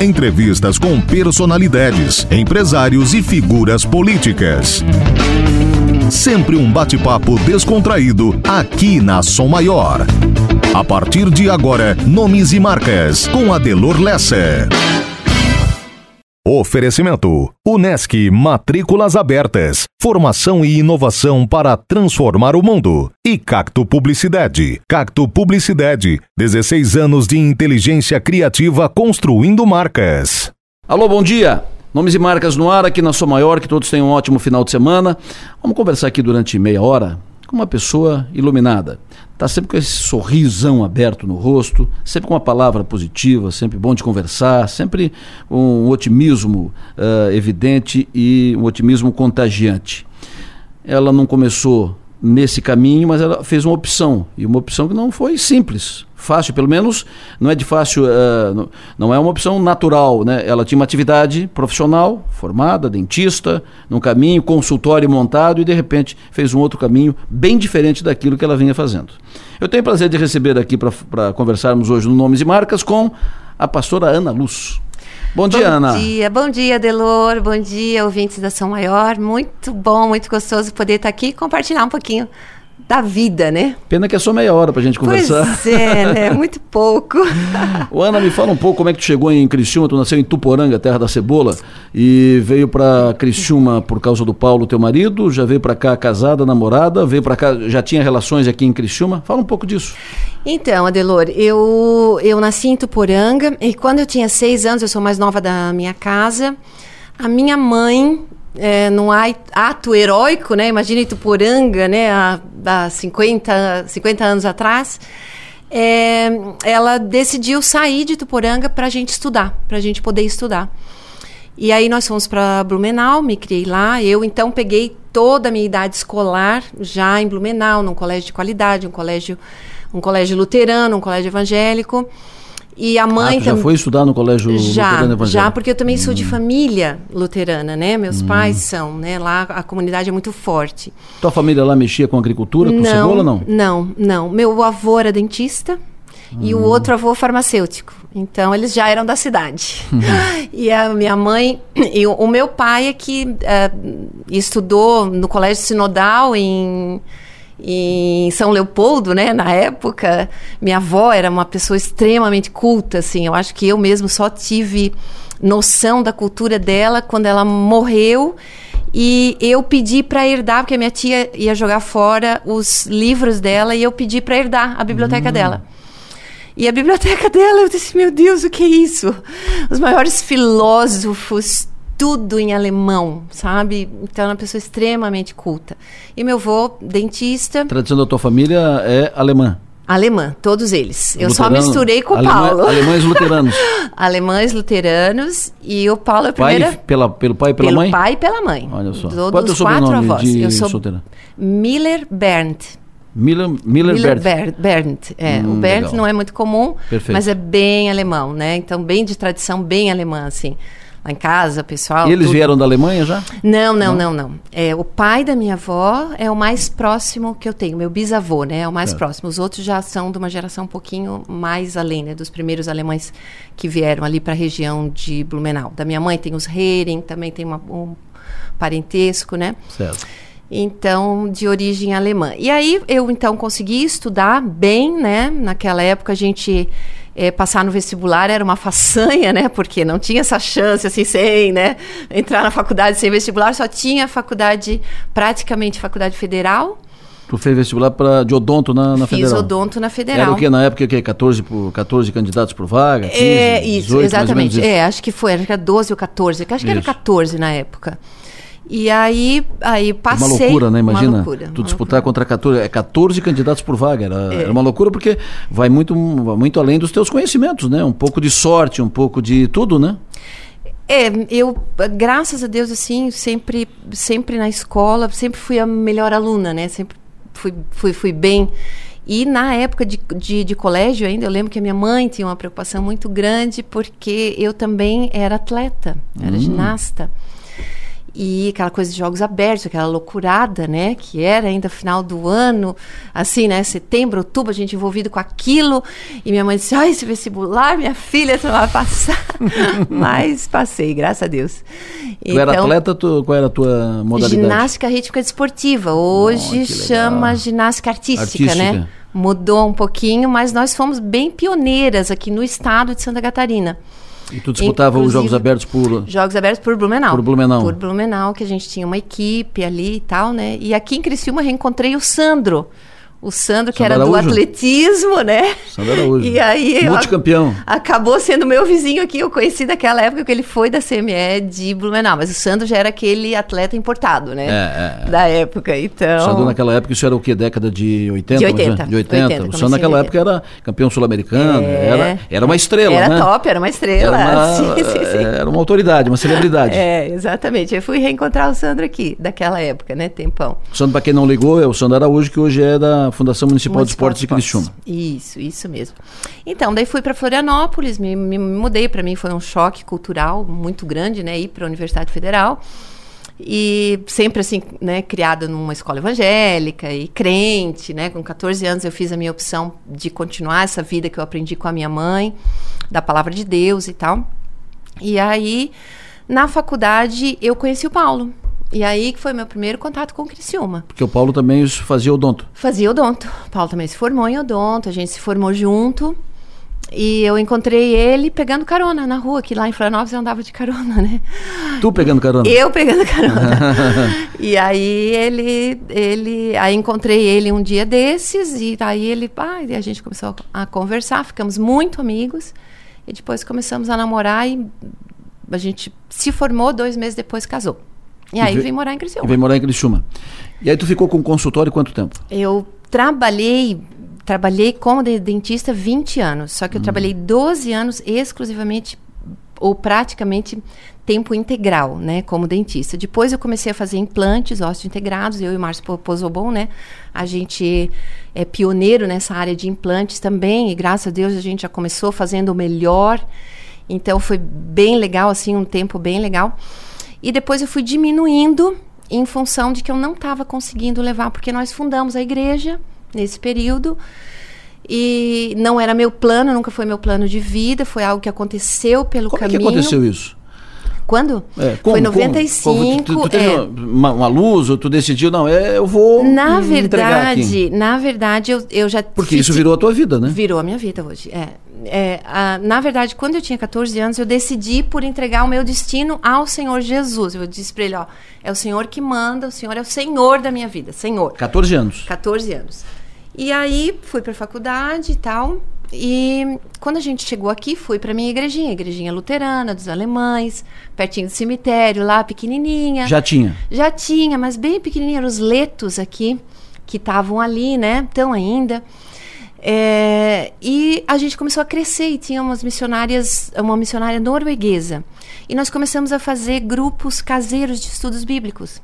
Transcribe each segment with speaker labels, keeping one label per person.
Speaker 1: Entrevistas com personalidades, empresários e figuras políticas. Sempre um bate-papo descontraído aqui na Som Maior. A partir de agora, nomes e marcas com Adelor Lessa. Oferecimento: Unesc Matrículas Abertas. Formação e inovação para transformar o mundo. E Cacto Publicidade. Cacto Publicidade. 16 anos de inteligência criativa construindo marcas.
Speaker 2: Alô, bom dia. Nomes e marcas no ar aqui na Sou Maior, que todos tenham um ótimo final de semana. Vamos conversar aqui durante meia hora com uma pessoa iluminada. Está sempre com esse sorrisão aberto no rosto, sempre com uma palavra positiva, sempre bom de conversar, sempre um otimismo uh, evidente e um otimismo contagiante. Ela não começou nesse caminho, mas ela fez uma opção, e uma opção que não foi simples, fácil, pelo menos não é de fácil, uh, não é uma opção natural, né? Ela tinha uma atividade profissional, formada, dentista, num caminho, consultório montado e de repente fez um outro caminho bem diferente daquilo que ela vinha fazendo. Eu tenho o prazer de receber aqui para conversarmos hoje no Nomes e Marcas com a pastora Ana Luz. Bom dia,
Speaker 3: bom
Speaker 2: Ana.
Speaker 3: Bom dia, bom dia, Delor. Bom dia, ouvintes da São Maior. Muito bom, muito gostoso poder estar aqui e compartilhar um pouquinho da vida, né?
Speaker 2: Pena que é só meia hora pra gente conversar.
Speaker 3: Pois é, né? Muito pouco.
Speaker 2: o Ana, me fala um pouco como é que tu chegou em Criciúma, tu nasceu em Tuporanga, terra da cebola, e veio para Criciúma por causa do Paulo, teu marido, já veio para cá casada, namorada, veio para cá, já tinha relações aqui em Criciúma? Fala um pouco disso.
Speaker 3: Então, Adelor, eu, eu nasci em Tuporanga e quando eu tinha seis anos, eu sou mais nova da minha casa, a minha mãe é, num ato heróico, né? Imagina Ituporanga, né? Há, há 50, 50 anos atrás. É, ela decidiu sair de Ituporanga para a gente estudar, para a gente poder estudar. E aí nós fomos para Blumenau, me criei lá. Eu então peguei toda a minha idade escolar já em Blumenau, num colégio de qualidade, um colégio, um colégio luterano, um colégio evangélico. E a mãe
Speaker 2: ah, já foi estudar no colégio
Speaker 3: já? Já, porque eu também sou de hum. família luterana, né? Meus hum. pais são, né? Lá a comunidade é muito forte.
Speaker 2: Tua família lá mexia com agricultura, com
Speaker 3: não,
Speaker 2: cebola, não?
Speaker 3: Não, não. Meu avô era dentista hum. e o hum. outro avô farmacêutico. Então eles já eram da cidade. Hum. e a minha mãe e o, o meu pai é que uh, estudou no colégio sinodal em em São Leopoldo, né, na época, minha avó era uma pessoa extremamente culta, assim, eu acho que eu mesmo só tive noção da cultura dela quando ela morreu e eu pedi para herdar, porque a minha tia ia jogar fora os livros dela e eu pedi para herdar a biblioteca hum. dela. E a biblioteca dela, eu disse, meu Deus, o que é isso? Os maiores filósofos, tudo em alemão, sabe? Então, é uma pessoa extremamente culta. E meu avô, dentista.
Speaker 2: A tradição da tua família é alemã?
Speaker 3: Alemã, todos eles. Eu Luterano, só misturei com o Alemã, Paulo.
Speaker 2: Alemães luteranos.
Speaker 3: alemães luteranos e o Paulo é a primeira...
Speaker 2: Pai, pela, pelo pai e pela
Speaker 3: pelo
Speaker 2: mãe?
Speaker 3: Pelo pai e pela mãe.
Speaker 2: Olha só.
Speaker 3: Todos Qual é o quatro avós. De eu sou solteira? Miller Berndt.
Speaker 2: Miller, Miller,
Speaker 3: Miller
Speaker 2: Berndt.
Speaker 3: Berndt. É, hum, o Berndt legal. não é muito comum,
Speaker 2: Perfeito.
Speaker 3: mas é bem alemão, né? Então, bem de tradição, bem alemã, assim lá em casa, pessoal.
Speaker 2: E eles tudo. vieram da Alemanha já?
Speaker 3: Não, não, não, não, não. É, o pai da minha avó é o mais próximo que eu tenho, meu bisavô, né? É o mais é. próximo. Os outros já são de uma geração um pouquinho mais além, né? Dos primeiros alemães que vieram ali para a região de Blumenau. Da minha mãe tem os Hering, também tem uma, um parentesco, né?
Speaker 2: Certo.
Speaker 3: Então, de origem alemã. E aí eu então consegui estudar bem, né? Naquela época a gente é, passar no vestibular era uma façanha, né? Porque não tinha essa chance, assim, sem, né? Entrar na faculdade sem vestibular, só tinha faculdade, praticamente faculdade federal.
Speaker 2: Tu fez vestibular para de odonto na, na
Speaker 3: Fiz
Speaker 2: federal?
Speaker 3: Fiz odonto na federal.
Speaker 2: Era o que na época que 14 por 14 candidatos por vaga? 15,
Speaker 3: é isso,
Speaker 2: 18,
Speaker 3: exatamente.
Speaker 2: Isso.
Speaker 3: É, acho que foi, acho que era 12 ou 14, acho que isso. era 14 na época. E aí, aí passei.
Speaker 2: Uma loucura, né? Imagina.
Speaker 3: Uma loucura,
Speaker 2: tu disputar loucura. contra 14, é 14 candidatos por vaga. Era, é. era, uma loucura porque vai muito, muito além dos teus conhecimentos, né? Um pouco de sorte, um pouco de tudo, né?
Speaker 3: É, eu, graças a Deus, assim, sempre, sempre na escola, sempre fui a melhor aluna, né? Sempre fui, fui, fui bem. E na época de, de, de, colégio ainda, eu lembro que a minha mãe tinha uma preocupação muito grande porque eu também era atleta, era hum. ginasta. E aquela coisa de jogos abertos, aquela loucurada, né? Que era ainda final do ano, assim, né? Setembro, outubro, a gente envolvido com aquilo. E minha mãe disse: Ai, esse vestibular, minha filha, você não vai passar. Mas passei, graças a Deus.
Speaker 2: Tu então, era atleta, tu, qual era a tua modalidade?
Speaker 3: Ginástica rítmica desportiva. Hoje oh, chama ginástica artística, artística, né? Mudou um pouquinho, mas nós fomos bem pioneiras aqui no estado de Santa Catarina.
Speaker 2: E tu disputava Inclusive, os Jogos Abertos por...
Speaker 3: Jogos Abertos por Blumenau.
Speaker 2: Por Blumenau.
Speaker 3: Por Blumenau, que a gente tinha uma equipe ali e tal, né? E aqui em Criciúma reencontrei o Sandro, o Sandro, que Sandro era Araújo. do atletismo, né?
Speaker 2: Sandro Araújo.
Speaker 3: E aí.
Speaker 2: Multicampeão.
Speaker 3: Acabou sendo meu vizinho aqui. Eu conheci daquela época que ele foi da CME de Blumenau. Mas o Sandro já era aquele atleta importado, né? É, é. Da época. Então. O
Speaker 2: Sandro, naquela época, isso era o quê? Década de 80?
Speaker 3: De 80.
Speaker 2: De 80. 80 o Sandro, naquela época, era campeão sul-americano. É. Era, era uma estrela.
Speaker 3: Era
Speaker 2: né?
Speaker 3: top, era uma estrela.
Speaker 2: Era uma, sim, sim, sim. Era uma autoridade, uma celebridade.
Speaker 3: É, exatamente. Eu fui reencontrar o Sandro aqui, daquela época, né? Tempão.
Speaker 2: O Sandro, para quem não ligou, é o Sandro Araújo, que hoje é da Fundação Municipal de Esportes de Criciúma.
Speaker 3: Isso, isso mesmo. Então, daí fui para Florianópolis, me, me mudei, para mim foi um choque cultural muito grande, né, ir para a Universidade Federal. E sempre assim, né, criada numa escola evangélica e crente, né? Com 14 anos eu fiz a minha opção de continuar essa vida que eu aprendi com a minha mãe, da palavra de Deus e tal. E aí, na faculdade, eu conheci o Paulo. E aí que foi meu primeiro contato com o Criciúma.
Speaker 2: Porque o Paulo também fazia odonto.
Speaker 3: Fazia odonto. O Paulo também se formou em odonto, a gente se formou junto. E eu encontrei ele pegando carona na rua, que lá em Florianópolis eu andava de carona, né?
Speaker 2: Tu pegando carona?
Speaker 3: Eu pegando carona. e aí ele, ele, aí encontrei ele um dia desses e aí ele, ah, e a gente começou a conversar, ficamos muito amigos e depois começamos a namorar e a gente se formou, dois meses depois casou. E, aí vim morar em Criciúma.
Speaker 2: E veio morar em Criciúma. E aí tu ficou com consultório quanto tempo?
Speaker 3: Eu trabalhei trabalhei como dentista 20 anos, só que eu hum. trabalhei 12 anos exclusivamente ou praticamente tempo integral, né, como dentista. Depois eu comecei a fazer implantes ósseo integrados, eu e o Márcio Pozobon, né, a gente é pioneiro nessa área de implantes também, e graças a Deus a gente já começou fazendo o melhor, então foi bem legal, assim, um tempo bem legal. E depois eu fui diminuindo em função de que eu não estava conseguindo levar, porque nós fundamos a igreja nesse período. E não era meu plano, nunca foi meu plano de vida, foi algo que aconteceu pelo
Speaker 2: como
Speaker 3: caminho.
Speaker 2: Como que aconteceu isso?
Speaker 3: Quando?
Speaker 2: É, como,
Speaker 3: foi em 95.
Speaker 2: Como? Tu, tu teve é, uma, uma, luz ou tu decidiu, não, é, eu vou.
Speaker 3: Na verdade, na verdade, eu, eu já.
Speaker 2: Porque isso virou a tua vida, né?
Speaker 3: Virou a minha vida hoje. É é, a, na verdade, quando eu tinha 14 anos, eu decidi por entregar o meu destino ao Senhor Jesus. Eu disse para ele, ó, é o Senhor que manda, o Senhor é o Senhor da minha vida, Senhor.
Speaker 2: 14 anos.
Speaker 3: 14 anos. E aí fui para a faculdade e tal. E quando a gente chegou aqui, fui para minha igrejinha, igrejinha luterana dos alemães, pertinho do cemitério, lá pequenininha.
Speaker 2: Já tinha.
Speaker 3: Já tinha, mas bem pequenininha, eram os letos aqui que estavam ali, né? Estão ainda. É, e a gente começou a crescer e tinha umas missionárias, uma missionária norueguesa. E nós começamos a fazer grupos caseiros de estudos bíblicos.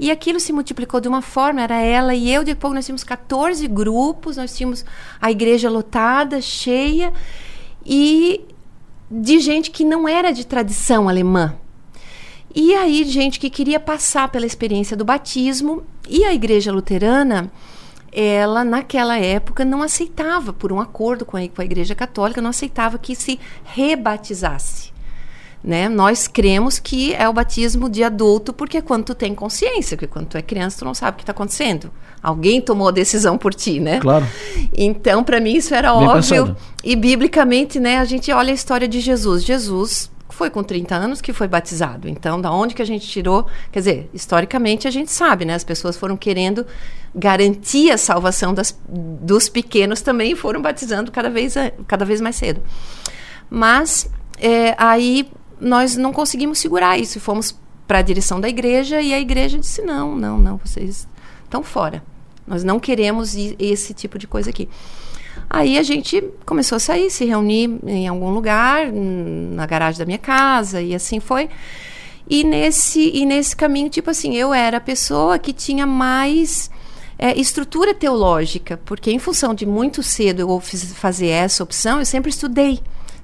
Speaker 3: E aquilo se multiplicou de uma forma, era ela e eu, depois nós tínhamos 14 grupos, nós tínhamos a igreja lotada, cheia, e de gente que não era de tradição alemã. E aí, gente que queria passar pela experiência do batismo, e a igreja luterana ela naquela época não aceitava, por um acordo com a, com a Igreja Católica, não aceitava que se rebatizasse. Né? Nós cremos que é o batismo de adulto porque é quando tu tem consciência, porque quando tu é criança tu não sabe o que está acontecendo. Alguém tomou a decisão por ti, né?
Speaker 2: Claro.
Speaker 3: Então, para mim isso era
Speaker 2: Bem
Speaker 3: óbvio.
Speaker 2: Pensado.
Speaker 3: E biblicamente, né, a gente olha a história de Jesus. Jesus foi com 30 anos que foi batizado. Então, da onde que a gente tirou? Quer dizer, historicamente a gente sabe, né? As pessoas foram querendo garantir a salvação das, dos pequenos também foram batizando cada vez, cada vez mais cedo. Mas é, aí nós não conseguimos segurar isso. Fomos para a direção da igreja e a igreja disse: não, não, não, vocês estão fora. Nós não queremos esse tipo de coisa aqui. Aí a gente começou a sair, se reunir em algum lugar, na garagem da minha casa, e assim foi. E nesse, e nesse caminho, tipo assim, eu era a pessoa que tinha mais é, estrutura teológica, porque em função de muito cedo eu fiz fazer essa opção, eu sempre estudei.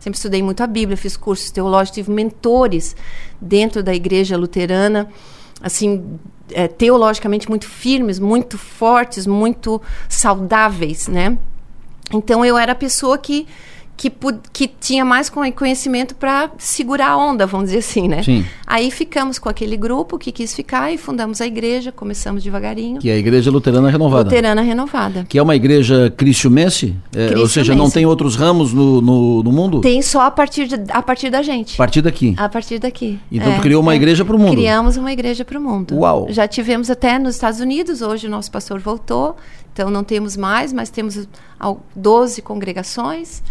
Speaker 3: Sempre estudei muito a Bíblia, fiz cursos teológicos, tive mentores dentro da igreja luterana, assim, é, teologicamente muito firmes, muito fortes, muito saudáveis, né? Então eu era a pessoa que que, que tinha mais conhecimento para segurar a onda, vamos dizer assim, né?
Speaker 2: Sim.
Speaker 3: Aí ficamos com aquele grupo que quis ficar e fundamos a igreja, começamos devagarinho.
Speaker 2: Que é a Igreja Luterana Renovada.
Speaker 3: Luterana Renovada.
Speaker 2: Que é uma igreja cristiumense? É, ou seja, não tem outros ramos no, no, no, mundo?
Speaker 3: Tem só a partir, de, a partir da gente.
Speaker 2: A partir daqui?
Speaker 3: A partir daqui.
Speaker 2: Então é, criou uma é. igreja para o mundo?
Speaker 3: Criamos uma igreja para o mundo.
Speaker 2: Uau!
Speaker 3: Já tivemos até nos Estados Unidos, hoje o nosso pastor voltou, então não temos mais, mas temos 12 congregações.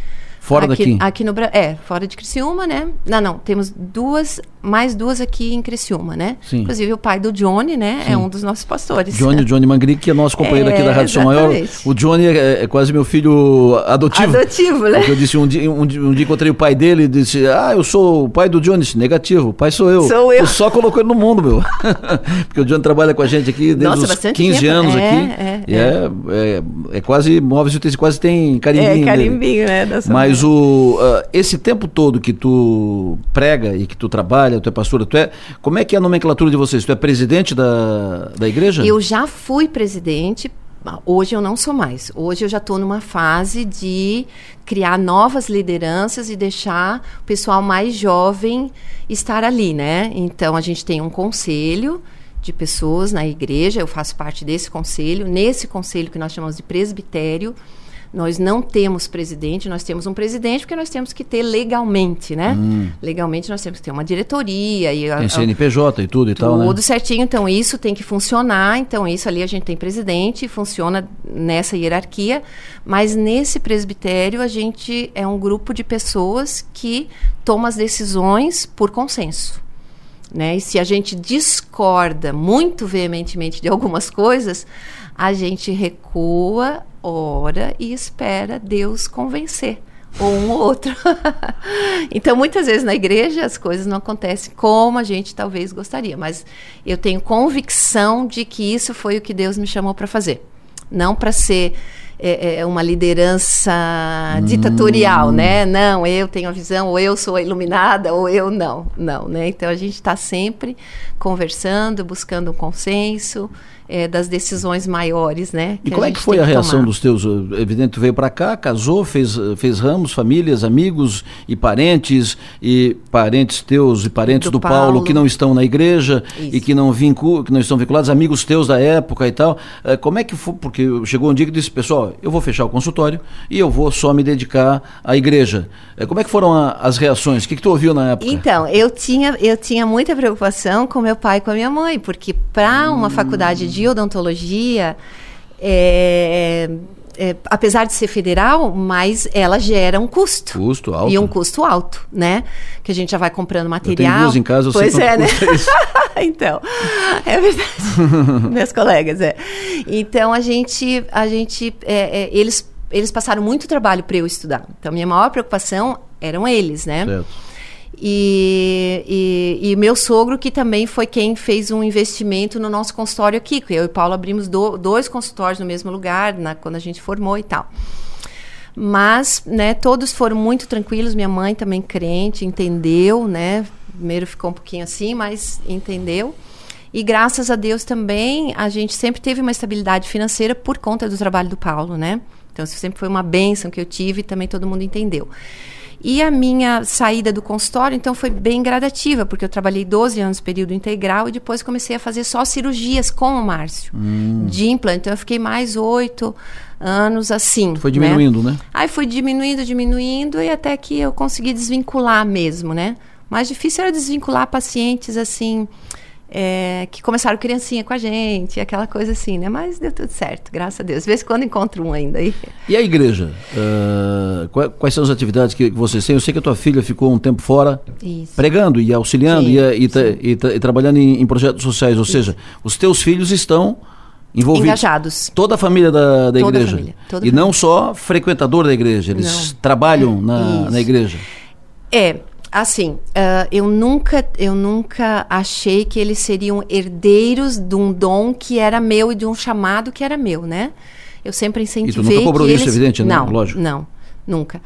Speaker 2: Fora
Speaker 3: aqui,
Speaker 2: daqui?
Speaker 3: Aqui no É, fora de Criciúma, né? Não, não, temos duas, mais duas aqui em Criciúma, né?
Speaker 2: Sim.
Speaker 3: Inclusive o pai do Johnny, né? É Sim. É um dos nossos pastores.
Speaker 2: Johnny, Johnny Mangri, que é nosso companheiro é, aqui da Rádio São Maior. O Johnny é, é, quase meu filho adotivo.
Speaker 3: Adotivo, né?
Speaker 2: Porque eu disse, um dia, um, um, dia encontrei o pai dele e disse, ah, eu sou o pai do Johnny. Disse, Negativo, o pai sou eu.
Speaker 3: Sou eu.
Speaker 2: Eu só colocou ele no mundo, meu. Porque o Johnny trabalha com a gente aqui desde Nossa, os 15 tempo. anos
Speaker 3: é,
Speaker 2: aqui.
Speaker 3: É,
Speaker 2: é, é, é, quase, móveis e quase tem carimbinho.
Speaker 3: É, carimbinho, né?
Speaker 2: Mas o... Uh, esse tempo todo que tu prega e que tu trabalha, tu é pastora, tu é. Como é que é a nomenclatura de vocês? Tu é presidente da, da igreja?
Speaker 3: Eu já fui presidente. Hoje eu não sou mais. Hoje eu já estou numa fase de criar novas lideranças e deixar o pessoal mais jovem estar ali, né? Então a gente tem um conselho de pessoas na igreja, eu faço parte desse conselho. Nesse conselho que nós chamamos de presbitério, nós não temos presidente, nós temos um presidente porque nós temos que ter legalmente, né? Hum. Legalmente nós temos que ter uma diretoria e
Speaker 2: tem CNPJ e tudo e tal, né?
Speaker 3: Tudo certinho, então isso tem que funcionar, então isso ali a gente tem presidente, funciona nessa hierarquia, mas nesse presbitério a gente é um grupo de pessoas que toma as decisões por consenso. Né? E se a gente discorda muito veementemente de algumas coisas, a gente recua, ora e espera Deus convencer ou um ou outro. então, muitas vezes na igreja as coisas não acontecem como a gente talvez gostaria, mas eu tenho convicção de que isso foi o que Deus me chamou para fazer. Não para ser é, é, uma liderança hum. ditatorial, né? Não, eu tenho a visão, ou eu sou a iluminada, ou eu não, não, né? Então a gente está sempre conversando, buscando um consenso é, das decisões maiores, né?
Speaker 2: E como é que foi a reação tomar. dos teus? Evidente, tu veio para cá, casou, fez, fez ramos, famílias, amigos e parentes, e parentes teus e parentes do, do Paulo. Paulo. que não estão na igreja Isso. e que não, vincu, que não estão vinculados, amigos teus da época e tal. É, como é que foi? Porque chegou um dia que disse, pessoal, eu vou fechar o consultório e eu vou só me dedicar à igreja. Como é que foram a, as reações? O que, que tu ouviu na época?
Speaker 3: Então, eu tinha, eu tinha muita preocupação com meu pai e com a minha mãe, porque para uma hum. faculdade de de odontologia, é, é, apesar de ser federal, mas ela gera um custo.
Speaker 2: Custo alto.
Speaker 3: E um custo alto, né? Que a gente já vai comprando material. Eu
Speaker 2: tenho duas em casa, eu
Speaker 3: pois
Speaker 2: sei
Speaker 3: é, né? então, é verdade. Meus colegas, é. Então, a gente, a gente é, é, eles, eles passaram muito trabalho para eu estudar. Então, minha maior preocupação eram eles, né?
Speaker 2: Certo.
Speaker 3: E, e, e, meu sogro, que também foi quem fez um investimento no nosso consultório aqui. Eu e Paulo abrimos do, dois consultórios no mesmo lugar, na, quando a gente formou e tal. Mas, né, todos foram muito tranquilos. Minha mãe também crente, entendeu, né? Primeiro ficou um pouquinho assim, mas entendeu. E graças a Deus também, a gente sempre teve uma estabilidade financeira por conta do trabalho do Paulo, né? Então, isso sempre foi uma bênção que eu tive e também todo mundo entendeu. E a minha saída do consultório, então, foi bem gradativa, porque eu trabalhei 12 anos período integral e depois comecei a fazer só cirurgias com o Márcio, hum. de implante. Então, eu fiquei mais oito anos assim.
Speaker 2: Foi diminuindo, né? né?
Speaker 3: Aí fui diminuindo, diminuindo e até que eu consegui desvincular mesmo, né? Mais difícil era desvincular pacientes assim é, que começaram criancinha com a gente, aquela coisa assim, né? Mas deu tudo certo, graças a Deus. De vez em quando encontro um ainda aí.
Speaker 2: E a igreja? Uh, quais são as atividades que vocês têm? Eu sei que a tua filha ficou um tempo fora
Speaker 3: Isso.
Speaker 2: pregando e auxiliando sim, e, e, e, e, trabalhando em, em, projetos sociais, ou Isso. seja, os teus filhos estão envolvidos.
Speaker 3: Engajados.
Speaker 2: Toda a família da, da
Speaker 3: toda
Speaker 2: igreja.
Speaker 3: Família,
Speaker 2: e não só frequentador da igreja, eles não. trabalham na, na igreja.
Speaker 3: É, assim, uh, eu nunca, eu nunca achei que eles seriam herdeiros de um dom que era meu e de um chamado que era meu, né? Eu sempre incentivei.
Speaker 2: E tu nunca cobrou isso,
Speaker 3: eles...
Speaker 2: evidente,
Speaker 3: né?
Speaker 2: Não, lógico.
Speaker 3: Não, nunca.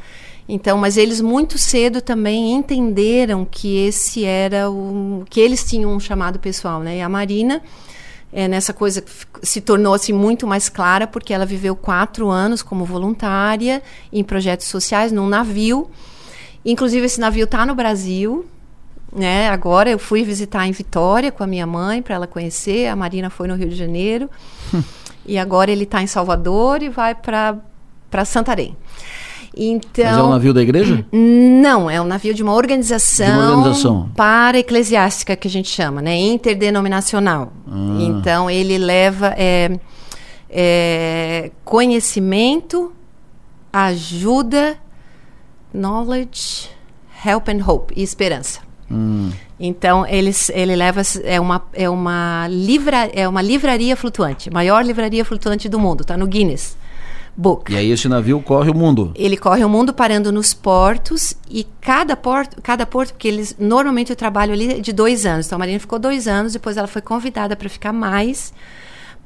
Speaker 3: Então, mas eles muito cedo também entenderam que esse era o que eles tinham um chamado pessoal, né? E a Marina é, nessa coisa se tornou assim muito mais clara porque ela viveu quatro anos como voluntária em projetos sociais num navio. Inclusive esse navio está no Brasil, né? Agora eu fui visitar em Vitória com a minha mãe para ela conhecer. A Marina foi no Rio de Janeiro e agora ele está em Salvador e vai para Santarém. Então, Mas
Speaker 2: é um navio da igreja?
Speaker 3: Não, é um navio de uma organização, de uma organização. para eclesiástica que a gente chama, né? Interdenominacional. Ah. Então ele leva é, é, conhecimento, ajuda, knowledge, help and hope e esperança. Hum. Então eles, ele leva é uma é uma livra, é uma livraria flutuante, maior livraria flutuante do mundo, está no Guinness. Book.
Speaker 2: E aí esse navio corre o mundo.
Speaker 3: Ele corre o mundo parando nos portos e cada porto, cada porto, porque eles normalmente o trabalho ali é de dois anos. Então a Marina ficou dois anos, depois ela foi convidada para ficar mais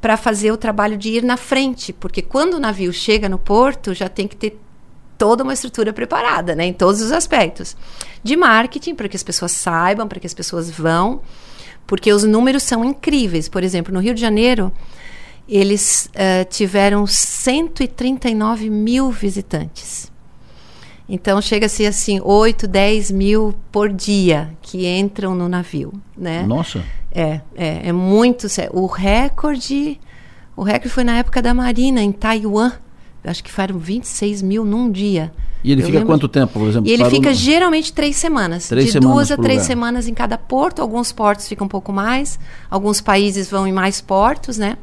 Speaker 3: para fazer o trabalho de ir na frente, porque quando o navio chega no porto já tem que ter toda uma estrutura preparada, né, em todos os aspectos de marketing para que as pessoas saibam, para que as pessoas vão, porque os números são incríveis. Por exemplo, no Rio de Janeiro eles uh, tiveram 139 mil visitantes. Então chega-se assim 8, 10 mil por dia que entram no navio, né?
Speaker 2: Nossa.
Speaker 3: É, é, é muito. O recorde, o recorde foi na época da Marina em Taiwan. Acho que foram 26 mil num dia.
Speaker 2: E ele Eu fica lembro... quanto tempo, por exemplo?
Speaker 3: E ele fica no... geralmente três semanas. Três de semanas duas a três lugar. semanas em cada porto. Alguns portos ficam um pouco mais. Alguns países vão em mais portos, né?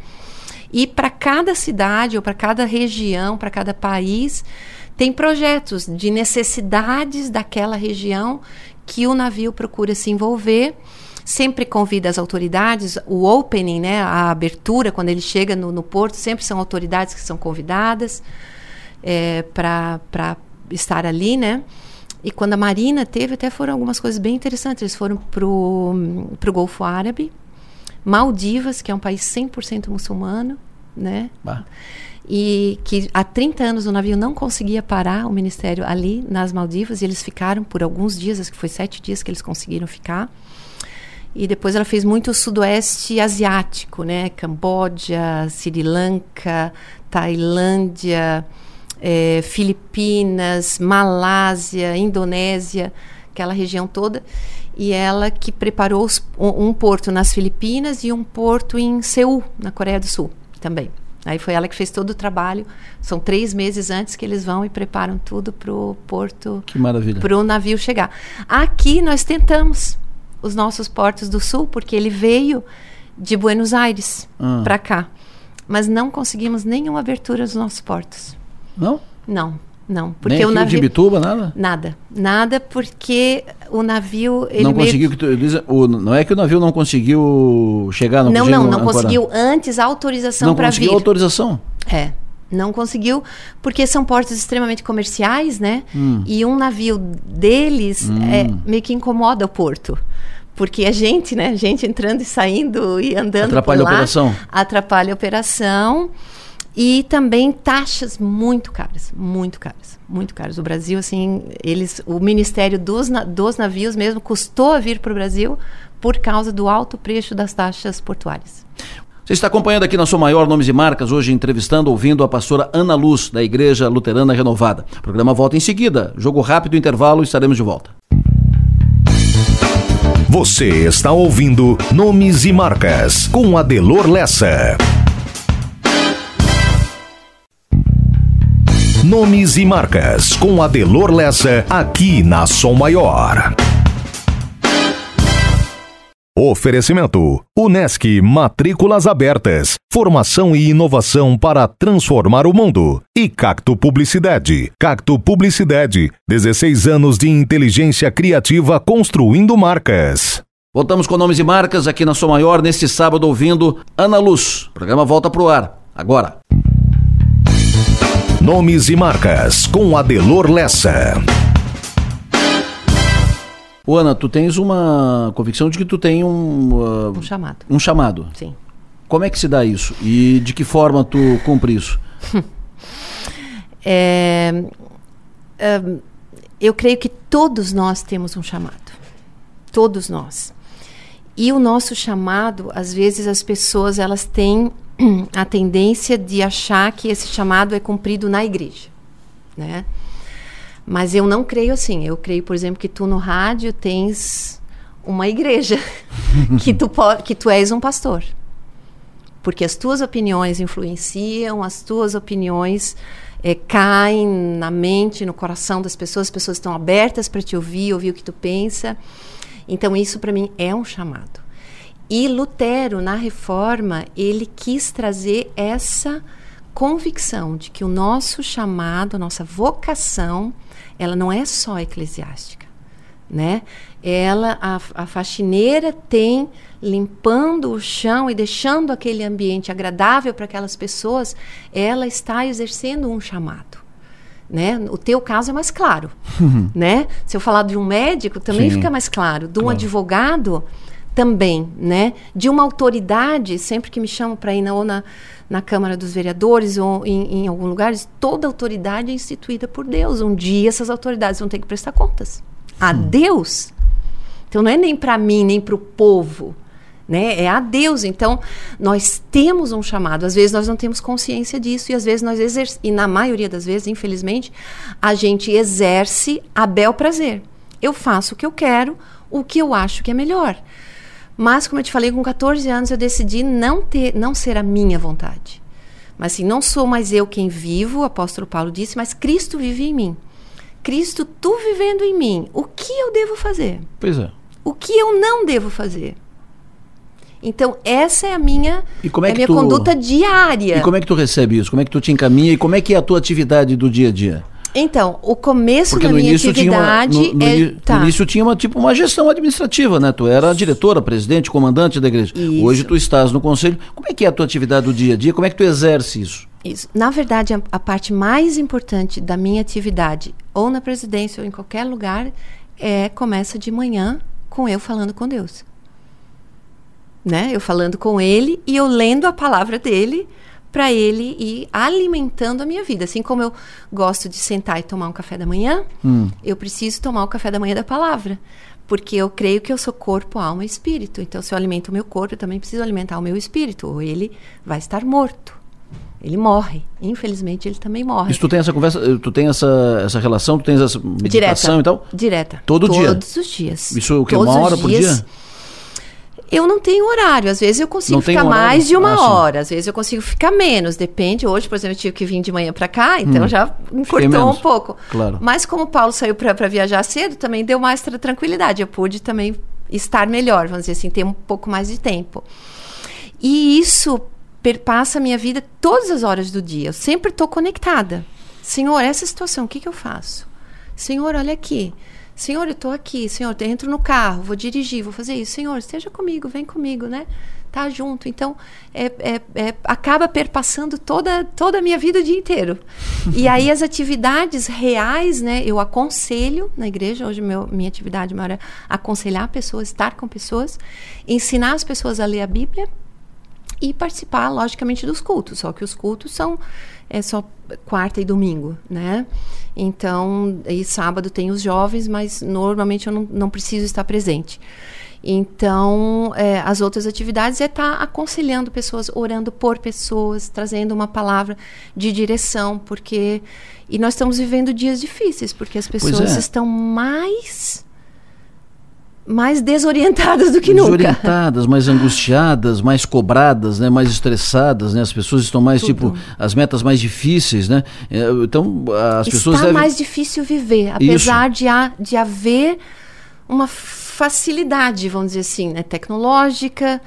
Speaker 3: E para cada cidade ou para cada região, para cada país, tem projetos de necessidades daquela região que o navio procura se envolver. Sempre convida as autoridades, o opening, né, a abertura, quando ele chega no, no porto, sempre são autoridades que são convidadas é, para estar ali, né? E quando a Marina teve, até foram algumas coisas bem interessantes. Eles foram para o Golfo Árabe, Maldivas, que é um país 100% muçulmano, né? Bah. E que há 30 anos o navio não conseguia parar o ministério ali nas Maldivas e eles ficaram por alguns dias, acho que foi sete dias que eles conseguiram ficar. E depois ela fez muito o sudoeste asiático, né? Camboja, Sri Lanka, Tailândia, é, Filipinas, Malásia, Indonésia, aquela região toda e ela que preparou os, um, um, porto nas Filipinas e um porto em Seul, na Coreia do Sul, também. Aí foi ela que fez todo o trabalho. São três meses antes que eles vão e preparam tudo para o porto.
Speaker 2: Que maravilha.
Speaker 3: Para o navio chegar. Aqui nós tentamos os nossos portos do sul, porque ele veio de Buenos Aires ah. para cá. Mas não conseguimos nenhuma abertura dos nossos portos.
Speaker 2: Não?
Speaker 3: Não. Não, porque
Speaker 2: Nem
Speaker 3: o navio.
Speaker 2: de Bituba, nada?
Speaker 3: Nada. Nada, porque o navio.
Speaker 2: Não conseguiu. Que tu, diz, o, não é que o navio não conseguiu chegar no
Speaker 3: Não, não, não conseguiu antes a autorização para vir. Não conseguiu
Speaker 2: autorização?
Speaker 3: É. Não conseguiu, porque são portos extremamente comerciais, né? Hum. E um navio deles hum. é, meio que incomoda o porto porque a gente, né, gente entrando e saindo e andando
Speaker 2: atrapalha
Speaker 3: lá,
Speaker 2: a operação.
Speaker 3: Atrapalha a operação. E também taxas muito caras, muito caras, muito caras. O Brasil, assim, eles, o Ministério dos, dos Navios mesmo custou a vir para o Brasil por causa do alto preço das taxas portuárias.
Speaker 2: Você está acompanhando aqui na sua maior Nomes e Marcas, hoje entrevistando, ouvindo a pastora Ana Luz, da Igreja Luterana Renovada. O programa volta em seguida. Jogo rápido, intervalo, estaremos de volta.
Speaker 1: Você está ouvindo Nomes e Marcas, com Adelor Lessa. Nomes e Marcas, com Adelor Lessa, aqui na Som Maior. Oferecimento: Unesc Matrículas Abertas. Formação e inovação para transformar o mundo. E Cacto Publicidade. Cacto Publicidade. 16 anos de inteligência criativa construindo marcas.
Speaker 2: Voltamos com nomes e marcas aqui na Som Maior neste sábado ouvindo Ana Luz. O programa volta pro ar agora.
Speaker 1: Nomes e marcas com Adelor Lessa.
Speaker 2: O Ana, tu tens uma convicção de que tu tem um
Speaker 3: uh, um chamado.
Speaker 2: Um chamado.
Speaker 3: Sim.
Speaker 2: Como é que se dá isso e de que forma tu cumpre isso?
Speaker 3: é, é, eu creio que todos nós temos um chamado. Todos nós. E o nosso chamado, às vezes as pessoas elas têm a tendência de achar que esse chamado é cumprido na igreja, né? Mas eu não creio assim. Eu creio, por exemplo, que tu no rádio tens uma igreja, que tu que tu és um pastor. Porque as tuas opiniões influenciam, as tuas opiniões é, caem na mente, no coração das pessoas, as pessoas estão abertas para te ouvir, ouvir o que tu pensa. Então, isso para mim é um chamado. E Lutero, na reforma, ele quis trazer essa convicção de que o nosso chamado, a nossa vocação, ela não é só eclesiástica, né? Ela, a, a faxineira tem limpando o chão e deixando aquele ambiente agradável para aquelas pessoas, ela está exercendo um chamado. Né? O teu caso é mais claro, uhum. né? Se eu falar de um médico, também Sim. fica mais claro. De um claro. advogado, também, né? De uma autoridade, sempre que me chamam para ir na, ou na, na Câmara dos Vereadores ou em, em algum lugar, toda autoridade é instituída por Deus. Um dia essas autoridades vão ter que prestar contas a. Deus. Então não é nem para mim, nem para o povo né? É a Deus. Então, nós temos um chamado. Às vezes nós não temos consciência disso e às vezes nós exerce, e na maioria das vezes, infelizmente, a gente exerce a bel prazer. Eu faço o que eu quero, o que eu acho que é melhor. Mas, como eu te falei, com 14 anos eu decidi não ter, não ser a minha vontade. Mas assim, não sou mais eu quem vivo, o apóstolo Paulo disse, mas Cristo vive em mim. Cristo, tu vivendo em mim, o que eu devo fazer?
Speaker 2: Pois é.
Speaker 3: O que eu não devo fazer? Então, essa é a minha,
Speaker 2: e como é,
Speaker 3: é
Speaker 2: que
Speaker 3: minha
Speaker 2: tu,
Speaker 3: conduta diária.
Speaker 2: E como é que tu recebe isso? Como é que tu te encaminha? E como é que é a tua atividade do dia a dia?
Speaker 3: Então, o começo Porque da minha atividade
Speaker 2: uma, no, no, é, tá. no, início tinha uma tipo uma gestão administrativa, né? Tu era diretora, presidente, comandante da igreja. Isso. Hoje tu estás no conselho. Como é que é a tua atividade do dia a dia? Como é que tu exerce isso?
Speaker 3: Isso. Na verdade, a, a parte mais importante da minha atividade, ou na presidência ou em qualquer lugar, é começa de manhã com eu falando com Deus né? Eu falando com ele e eu lendo a palavra dele para ele ir alimentando a minha vida. Assim como eu gosto de sentar e tomar um café da manhã, hum. eu preciso tomar o café da manhã da palavra. Porque eu creio que eu sou corpo, alma e espírito. Então, se eu alimento o meu corpo, eu também preciso alimentar o meu espírito. Ou ele vai estar morto. Ele morre. Infelizmente, ele também morre.
Speaker 2: Isso tu tem essa conversa, tu tem essa, essa relação, tu tens essa meditação
Speaker 3: direta,
Speaker 2: e tal?
Speaker 3: Direta.
Speaker 2: Todo
Speaker 3: Todos
Speaker 2: dia?
Speaker 3: Todos os dias.
Speaker 2: Isso o que? Uma hora por dia?
Speaker 3: Eu não tenho horário. Às vezes eu consigo não ficar mais de uma ah, hora. Às vezes eu consigo ficar menos. Depende. Hoje, por exemplo, eu tive que vir de manhã para cá, então hum, já encurtou um pouco.
Speaker 2: Claro.
Speaker 3: Mas como o Paulo saiu para viajar cedo, também deu mais tranquilidade. Eu pude também estar melhor, vamos dizer assim, ter um pouco mais de tempo. E isso perpassa a minha vida todas as horas do dia. Eu sempre estou conectada. Senhor, essa situação, o que, que eu faço? Senhor, olha aqui. Senhor, eu estou aqui. Senhor, eu entro no carro, vou dirigir, vou fazer isso. Senhor, esteja comigo, vem comigo, né? Tá junto. Então, é, é, é, acaba perpassando toda, toda a minha vida o dia inteiro. e aí, as atividades reais, né? Eu aconselho na igreja. Hoje, meu, minha atividade maior é aconselhar pessoas, estar com pessoas, ensinar as pessoas a ler a Bíblia e participar, logicamente, dos cultos. Só que os cultos são é só quarta e domingo, né? Então, e sábado tem os jovens, mas normalmente eu não, não preciso estar presente. Então, é, as outras atividades é estar tá aconselhando pessoas, orando por pessoas, trazendo uma palavra de direção, porque. E nós estamos vivendo dias difíceis, porque as pessoas é. estão mais mais desorientadas do que
Speaker 2: nunca. Desorientadas, mais angustiadas, mais cobradas, né, mais estressadas, né? As pessoas estão mais Tudo. tipo as metas mais difíceis, né? É, então as
Speaker 3: Está
Speaker 2: pessoas
Speaker 3: devem... mais difícil viver, apesar de, ha, de haver uma facilidade, vamos dizer assim, né, tecnológica,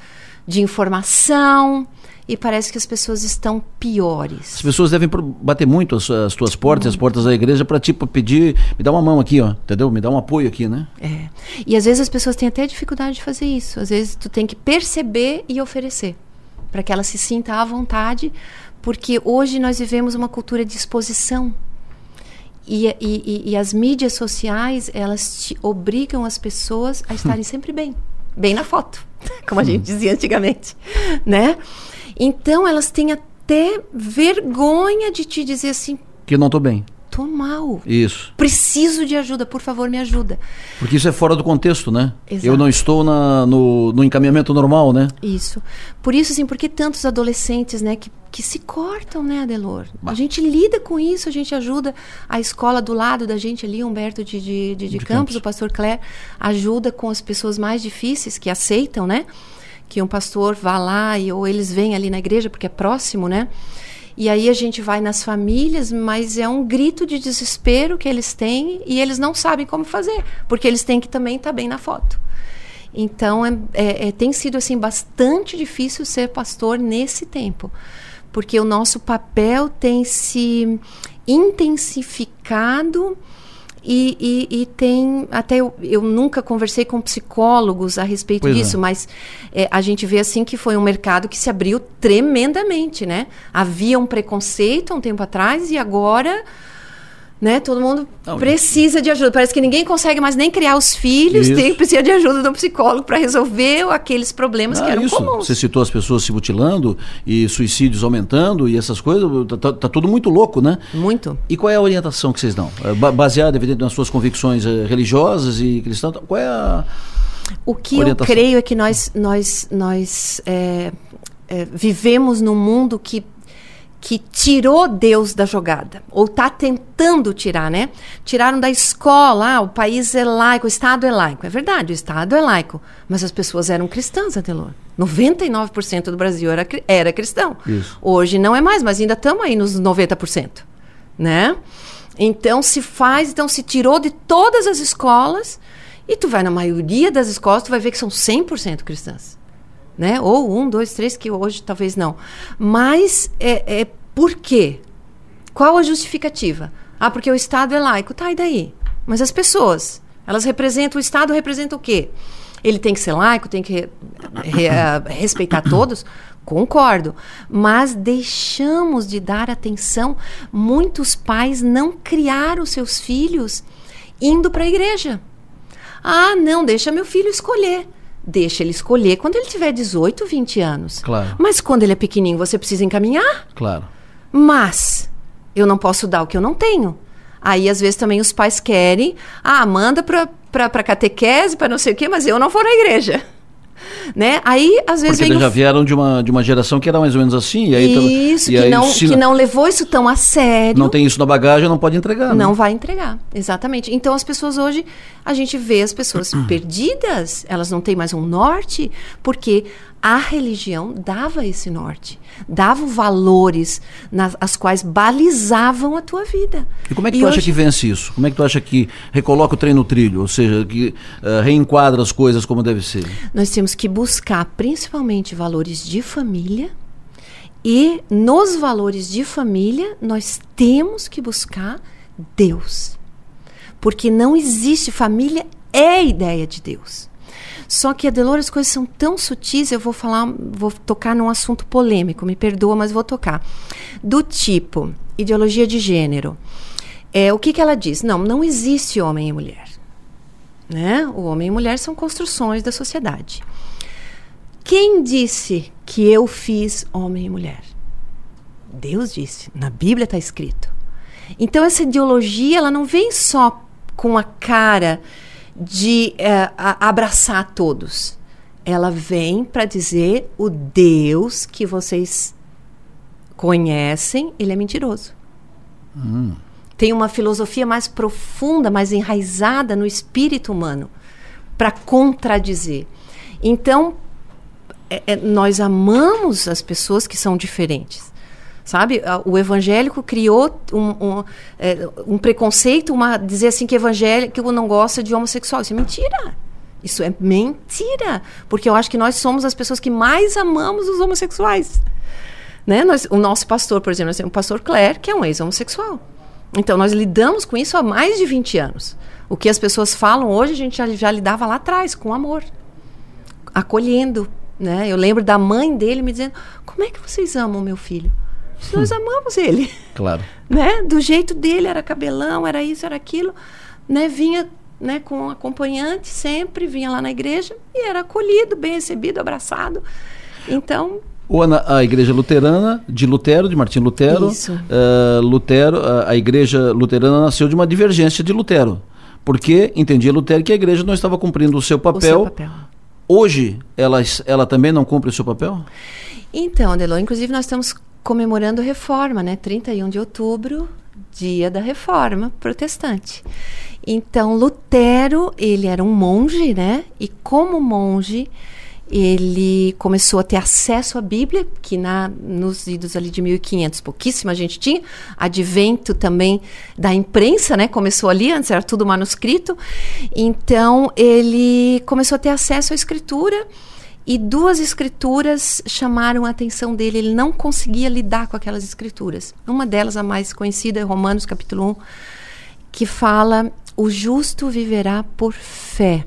Speaker 3: de informação, e parece que as pessoas estão piores.
Speaker 2: As pessoas devem bater muito as, as tuas portas, as portas da igreja, para tipo pedir, me dá uma mão aqui, ó, entendeu? Me dá um apoio aqui, né?
Speaker 3: É. E às vezes as pessoas têm até dificuldade de fazer isso. Às vezes tu tem que perceber e oferecer, para que ela se sinta à vontade, porque hoje nós vivemos uma cultura de exposição. E, e, e, as mídias sociais, elas obrigam as pessoas a estarem sempre bem. Bem na foto, como a gente dizia antigamente, né? Então elas têm até vergonha de te dizer assim.
Speaker 2: Que eu não estou bem.
Speaker 3: tô mal.
Speaker 2: Isso.
Speaker 3: Preciso de ajuda, por favor, me ajuda.
Speaker 2: Porque isso é fora do contexto, né?
Speaker 3: Exato.
Speaker 2: Eu não estou na, no, no encaminhamento normal, né?
Speaker 3: Isso. Por isso, assim, por que tantos adolescentes, né, que, que se cortam, né, Adelor? A gente lida com isso, a gente ajuda. A escola do lado da gente ali, Humberto de, de, de, de Campos,
Speaker 2: Campos.
Speaker 3: o pastor Claire, ajuda com as pessoas mais difíceis, que aceitam, né? Que um pastor vá lá e, ou eles vêm ali na igreja, porque é próximo, né? E aí a gente vai nas famílias, mas é um grito de desespero que eles têm e eles não sabem como fazer, porque eles têm que também estar bem na foto. Então é, é- é- tem sido assim bastante difícil ser pastor nesse tempo, porque o nosso papel tem se intensificado e, e- e tem até eu, eu nunca conversei com psicólogos a respeito
Speaker 2: Pois é.
Speaker 3: disso, mas é, a gente vê assim que foi um mercado que se abriu tremendamente, né? Havia um preconceito há um tempo atrás e agora, né? Todo mundo
Speaker 2: Não,
Speaker 3: precisa de ajuda. Parece que ninguém consegue mais nem criar os filhos,
Speaker 2: Isso.
Speaker 3: tem precisa de ajuda de um psicólogo para resolver aqueles problemas que
Speaker 2: Ah,
Speaker 3: eram
Speaker 2: isso.
Speaker 3: comuns.
Speaker 2: Você citou as pessoas se mutilando e suicídios aumentando e essas coisas. Tá, tá- tá tudo muito louco, né?
Speaker 3: Muito.
Speaker 2: E qual é a orientação que vocês dão? É ba- Baseada, evidente, nas suas convicções eh, religiosas e cristãs. Qual é a.
Speaker 3: O que
Speaker 2: Orientação.
Speaker 3: eu creio é que nós, nós, nós é, é, vivemos num mundo que, que tirou Deus da jogada, ou está tentando tirar, né? Tiraram da escola, ah, o país é laico, o Estado é laico. É verdade, o Estado é laico, mas as pessoas eram cristãs, Adelor. 99% do Brasil era, era cristão.
Speaker 2: Isso.
Speaker 3: Hoje não é mais, mas ainda estamos aí nos 90%, né? Então se faz, então se tirou de todas as escolas e tu vai na maioria das escolas, tu vai ver que são 100% cristãs. Né? Ou um, dois, três, que hoje talvez não. Mas é, é por quê? Qual a justificativa? Ah, porque o Estado é laico. Tá, e daí? Mas as pessoas, elas representam, o Estado representa o quê? Ele tem que ser laico, tem que re- re- ah, respeitar todos? Concordo. Mas deixamos de dar atenção. Muitos pais não criaram seus filhos indo para a igreja. Ah, não, deixa meu filho escolher. Deixa ele escolher quando ele tiver 18, 20 anos.
Speaker 2: Claro.
Speaker 3: Mas quando ele é pequenininho, você precisa encaminhar?
Speaker 2: Claro.
Speaker 3: Mas eu não posso dar o que eu não tenho. Aí, às vezes, também os pais querem, ah, manda para catequese, para não sei o quê, mas eu não vou na igreja. Né? Aí, às vezes,
Speaker 2: Porque eles já vieram de uma, de uma geração que era mais ou menos assim. E aí,
Speaker 3: isso,
Speaker 2: e
Speaker 3: que,
Speaker 2: aí
Speaker 3: não,
Speaker 2: se
Speaker 3: que não levou isso tão a sério.
Speaker 2: não tem isso na bagagem, não pode entregar. né?
Speaker 3: Não vai entregar, exatamente. Então as pessoas hoje, a gente vê as pessoas perdidas, elas não têm mais um norte, porque a religião dava esse norte, dava valores nas as quais balizavam a tua vida.
Speaker 2: E como é que tu acha
Speaker 3: hoje-
Speaker 2: que vence isso? Como é que tu acha que recoloca o trem no trilho? Ou seja, que eh, reenquadra as coisas como deve ser?
Speaker 3: Nós temos que buscar principalmente valores de família. E nos valores de família, nós temos que buscar Deus. Porque não existe família, é a ideia de Deus. Só que, Adelor, as coisas são tão sutis, eu vou falar, vou tocar num assunto polêmico, me perdoa, mas vou tocar. Do tipo, ideologia de gênero. É, o que, que ela diz? Não, não existe homem e mulher. Né? O homem e mulher são construções da sociedade. Quem disse que eu fiz homem e mulher? Deus disse. Na Bíblia está escrito. Então essa ideologia ela não vem só com a cara de eh, a- abraçar todos. Ela vem para dizer o Deus que vocês conhecem, ele é mentiroso. Tem uma filosofia mais profunda, mais enraizada no espírito humano para contradizer. Então, é- é, nós amamos as pessoas que são diferentes. Sabe, A- o evangélico criou um, um, é, um preconceito, uma dizer assim que evangélico não gosta de homossexual. Isso é mentira. Isso é mentira. Porque eu acho que nós somos as pessoas que mais amamos os homossexuais. Né? Nós, o nosso pastor, por exemplo, nós temos o pastor Claire, que é um ex-homossexual. Então, nós lidamos com isso há mais de 20 anos. O que as pessoas falam hoje, a gente já, já lidava lá atrás, com amor acolhendo, né? Eu lembro da mãe dele me dizendo: "Como é que vocês amam meu filho?" Nós amamos ele,
Speaker 2: Claro.
Speaker 3: né? Do jeito dele, era cabelão, era isso, era aquilo, né? Vinha, né, com um acompanhante sempre, vinha lá na igreja e era acolhido, bem recebido, abraçado. Então,
Speaker 2: Ou Ana, a igreja luterana de Lutero, de Martim Lutero,
Speaker 3: Isso.
Speaker 2: uh, Lutero, a, a igreja luterana nasceu de uma divergência de Lutero, porque entendia Lutero que a igreja não estava cumprindo o seu
Speaker 3: O
Speaker 2: papel.
Speaker 3: seu papel.
Speaker 2: Hoje, ela, ela também não cumpre o seu papel?
Speaker 3: Então, Adelô, inclusive nós estamos comemorando a reforma, né? 31 de outubro, dia da reforma protestante. Então, Lutero, ele era um monge, né? E como monge, ele começou a ter acesso à Bíblia, que na, nos idos ali de 1500 pouquíssima gente tinha. Advento também da imprensa, né? Começou ali, antes era tudo manuscrito. Então, ele começou a ter acesso à escritura e duas escrituras chamaram a atenção dele. Ele não conseguia lidar com aquelas escrituras. Uma delas, a mais conhecida, é Romanos capítulo 1, que fala: O justo viverá por fé.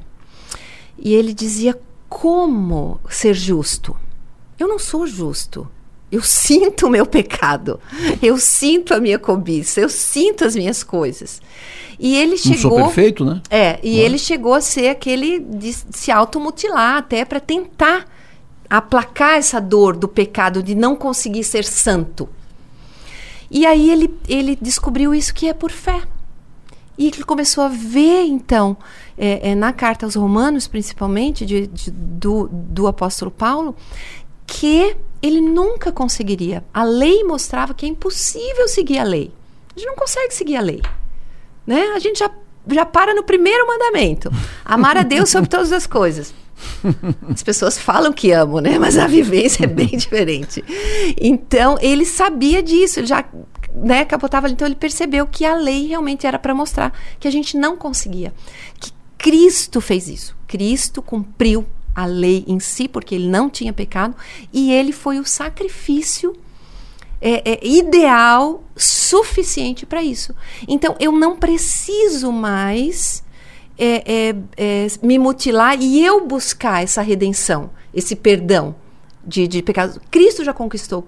Speaker 3: E ele dizia: Como ser justo? Eu não sou justo. Eu sinto o meu pecado. Eu sinto a minha cobiça. Eu sinto as minhas coisas. E ele
Speaker 2: Não sou
Speaker 3: chegou.
Speaker 2: perfeito, né?
Speaker 3: É, e ele chegou a ser aquele de se automutilar até para tentar aplacar essa dor do pecado de não conseguir ser santo. E aí ele, ele descobriu isso que é por fé. E ele começou a ver, então, é, é, na carta aos Romanos, principalmente, de, de- do, do apóstolo Paulo, que ele nunca conseguiria. A lei mostrava que é impossível seguir a lei. A gente não consegue seguir a lei né? A gente já, já para no primeiro mandamento. Amar a Deus sobre todas as coisas. As pessoas falam que amam, né? Mas a vivência é bem diferente. Então, ele sabia disso, ele já né, capotava. Então, ele percebeu que a lei realmente era para mostrar que a gente não conseguia. Que Cristo fez isso. Cristo cumpriu a lei em si, porque ele não tinha pecado, e ele foi o sacrifício é, é ideal, suficiente para isso. Então, eu não preciso mais é, é, é, me mutilar e eu buscar essa redenção, esse perdão de, de pecados. Cristo já conquistou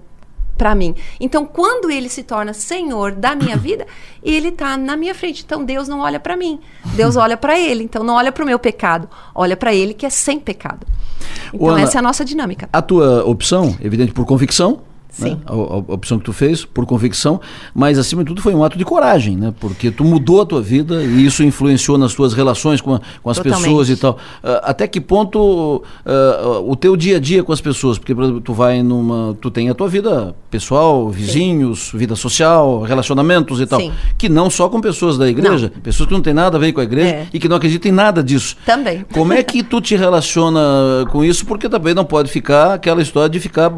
Speaker 3: para mim. Então, quando ele se torna Senhor da minha vida, ele está na minha frente. Então, Deus não olha para mim, Deus olha para ele. Então, não olha para o meu pecado, olha para ele que é sem pecado. Então,
Speaker 2: Ana,
Speaker 3: essa é a nossa dinâmica.
Speaker 2: A tua opção, evidente, por convicção.
Speaker 3: Sim.
Speaker 2: Né? A, a opção que tu fez por convicção, mas acima de tudo foi um ato de coragem, né? Porque tu mudou a tua vida e isso influenciou nas tuas relações com, a- com as
Speaker 3: Totalmente.
Speaker 2: pessoas e tal. Ah, até que ponto ah, o teu dia a dia com as pessoas? Porque por exemplo, tu vai numa, tu tem a tua vida pessoal, vizinhos, vida social, relacionamentos e tal,
Speaker 3: Sim.
Speaker 2: que não só com pessoas da igreja, pessoas que não têm nada a ver com a igreja
Speaker 3: É.
Speaker 2: e que não acreditam em nada disso.
Speaker 3: Também.
Speaker 2: Como é que tu te relaciona com isso? Porque também não pode ficar aquela história de ficar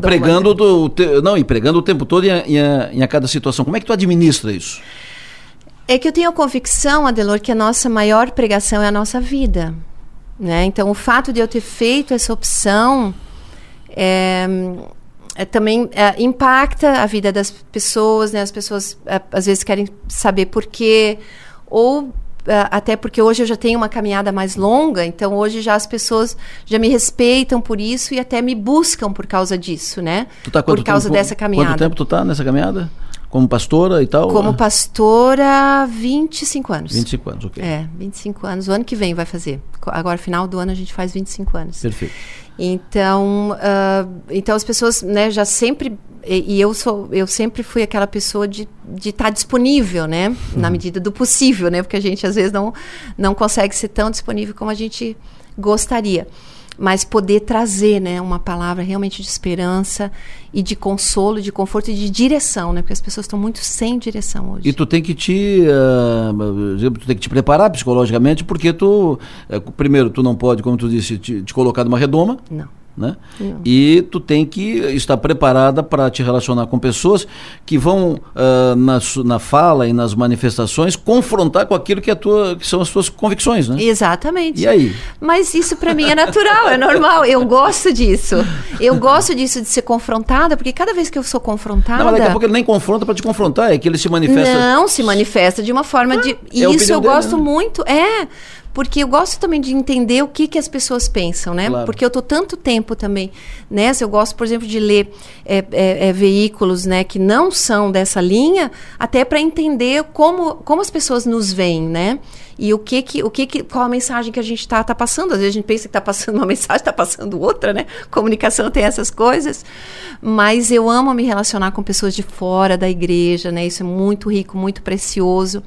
Speaker 2: pregando
Speaker 3: né?
Speaker 2: Te- não, e pregando o tempo todo em, a- em em a cada situação. Como é que tu administra isso?
Speaker 3: É que eu tenho a convicção, Adelor, que a nossa maior pregação é a nossa vida. Né? Então, o fato de eu ter feito essa opção é, é também é, impacta a vida das pessoas. Né? As pessoas é, às vezes querem saber por quê, ou até porque hoje eu já tenho uma caminhada mais longa, então hoje já as pessoas já me respeitam por isso e até me buscam por causa disso, né?
Speaker 2: Tu tá
Speaker 3: por causa
Speaker 2: tempo-
Speaker 3: dessa caminhada.
Speaker 2: Quanto tempo tu tá nessa caminhada? Como pastora e tal?
Speaker 3: Como pastora, 25 anos.
Speaker 2: 25 anos, ok.
Speaker 3: É, 25 anos. O ano que vem vai fazer. Agora, final do ano, a gente faz 25 anos.
Speaker 2: Perfeito.
Speaker 3: Então, ah, então as pessoas, né, já sempre e, e eu sou, eu sempre fui aquela pessoa de de estar disponível, né, na medida do possível, né, porque a gente às vezes não não consegue ser tão disponível como a gente gostaria, mas poder trazer, né, uma palavra realmente de esperança e de consolo, de conforto e de direção, né, porque as pessoas estão muito sem direção hoje.
Speaker 2: E tu tem que te, exemplo, tu tem que te preparar psicologicamente, porque tu, eh, primeiro, tu não pode, como tu disse, te, te colocar numa redoma,
Speaker 3: Não.
Speaker 2: Né? E tu tem que estar preparada para te relacionar com pessoas que vão ah, na, na fala e nas manifestações confrontar com aquilo que, é tua, que são as tuas convicções, né?
Speaker 3: Exatamente.
Speaker 2: E aí?
Speaker 3: Mas isso para mim é natural, é normal. Eu gosto disso. Eu gosto disso de ser confrontada, porque cada vez que eu sou confrontada.
Speaker 2: Não, mas daqui a pouco ele nem confronta para te confrontar, é que ele se manifesta.
Speaker 3: Não, se manifesta de uma forma de.
Speaker 2: é
Speaker 3: E isso eu
Speaker 2: dele,
Speaker 3: gosto
Speaker 2: né?
Speaker 3: muito. É. porque eu gosto também de entender o que, que as pessoas pensam, né?
Speaker 2: Claro.
Speaker 3: Porque eu tô tanto tempo também nessa, eu gosto, por exemplo, de ler é, é, é, veículos, né, que não são dessa linha, até para entender como, como as pessoas nos veem, né? E o que que, o que que, qual a mensagem que a gente está tá passando? Às vezes a gente pensa que está passando uma mensagem, está passando outra, né? Comunicação tem essas coisas. Mas eu amo me relacionar com pessoas de fora da igreja, né? Isso é muito rico, muito precioso.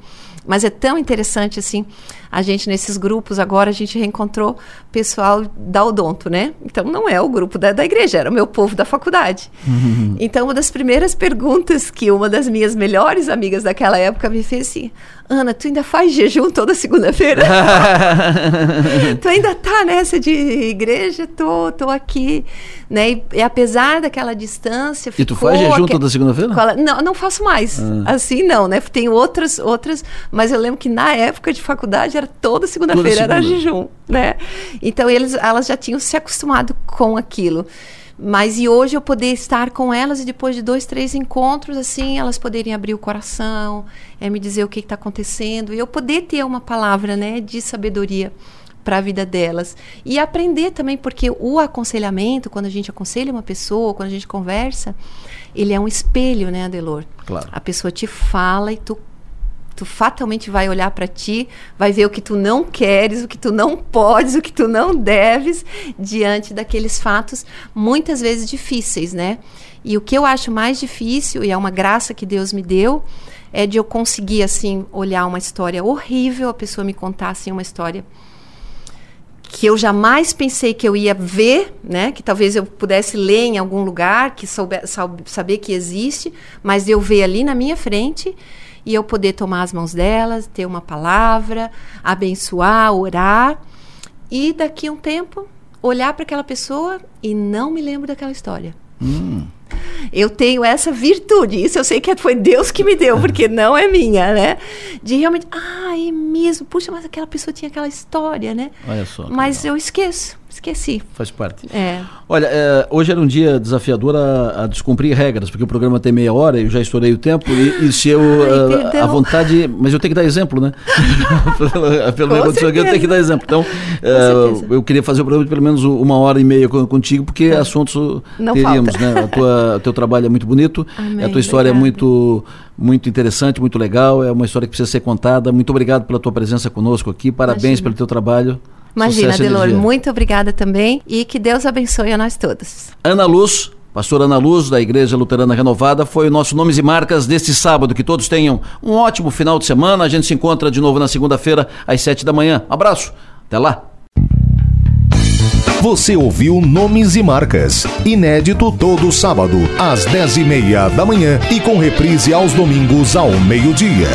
Speaker 3: Mas é tão interessante assim, a gente nesses grupos agora a gente reencontrou pessoal da Odonto, né? Então não é o grupo da, da igreja, era o meu povo da faculdade. Uhum. Então uma das primeiras perguntas que uma das minhas melhores amigas daquela época me fez assim: Ana, tu ainda faz jejum toda segunda-feira? tu ainda tá nessa de igreja? Tô, tô aqui, né? E, e apesar daquela distância,
Speaker 2: E tu faz jejum toda segunda-feira?
Speaker 3: Não, não faço mais. Ah. Assim não, né? Tem outras, outras, mas eu lembro que na época de faculdade era toda segunda-feira segunda. era jejum, né? Então eles, elas já tinham se acostumado com aquilo. Mas e hoje eu poder estar com elas e depois de dois, três encontros, assim, elas poderem abrir o coração, é, me dizer o que está acontecendo, e eu poder ter uma palavra né, de sabedoria para a vida delas. E aprender também, porque o aconselhamento, quando a gente aconselha uma pessoa, quando a gente conversa, ele é um espelho, né, Adelor?
Speaker 2: Claro.
Speaker 3: A pessoa te fala e tu tu fatalmente vai olhar para ti, vai ver o que tu não queres, o que tu não podes, o que tu não deves diante daqueles fatos muitas vezes difíceis, né? E o que eu acho mais difícil e é uma graça que Deus me deu é de eu conseguir assim olhar uma história horrível, a pessoa me contar assim uma história que eu jamais pensei que eu ia ver, né? Que talvez eu pudesse ler em algum lugar, que souber, saber que existe, mas eu ver ali na minha frente e eu poder tomar as mãos delas, ter uma palavra, abençoar, orar e daqui a um tempo olhar para aquela pessoa e não me lembro daquela história. Hum. Eu tenho essa virtude, isso eu sei que foi Deus que me deu, porque não é minha, né? De realmente, ah, é mesmo, puxa, mas aquela pessoa tinha aquela história, né?
Speaker 2: Olha só.
Speaker 3: Mas legal. eu esqueço. Esqueci.
Speaker 2: Faz parte.
Speaker 3: É.
Speaker 2: Olha, é, hoje era um dia desafiador a, a, descumprir regras, porque o programa tem meia hora, eu já estourei o tempo, e, e se eu. Ai, a, a, vontade. Mas eu tenho que dar exemplo, né? pelo pelo negócio eu tenho que dar exemplo. Então, é, eu queria fazer o programa de pelo menos uma hora e meia contigo, porque tá. assuntos Não teríamos, falta. né? O teu trabalho é muito bonito, Amém, a tua história obrigada. é muito muito interessante, muito legal, é uma história que precisa ser contada. Muito obrigado pela tua presença conosco aqui, parabéns Imagina. pelo teu trabalho.
Speaker 3: Imagina, Delor, muito obrigada também e que Deus abençoe a nós todos.
Speaker 2: Ana Luz, pastora Ana Luz, da Igreja Luterana Renovada, foi o nosso Nomes e Marcas deste sábado. Que todos tenham um ótimo final de semana. A gente se encontra de novo na segunda-feira, às sete da manhã. Abraço, até lá.
Speaker 1: Você ouviu Nomes e Marcas, inédito todo sábado, às dez e meia da manhã e com reprise aos domingos ao meio-dia.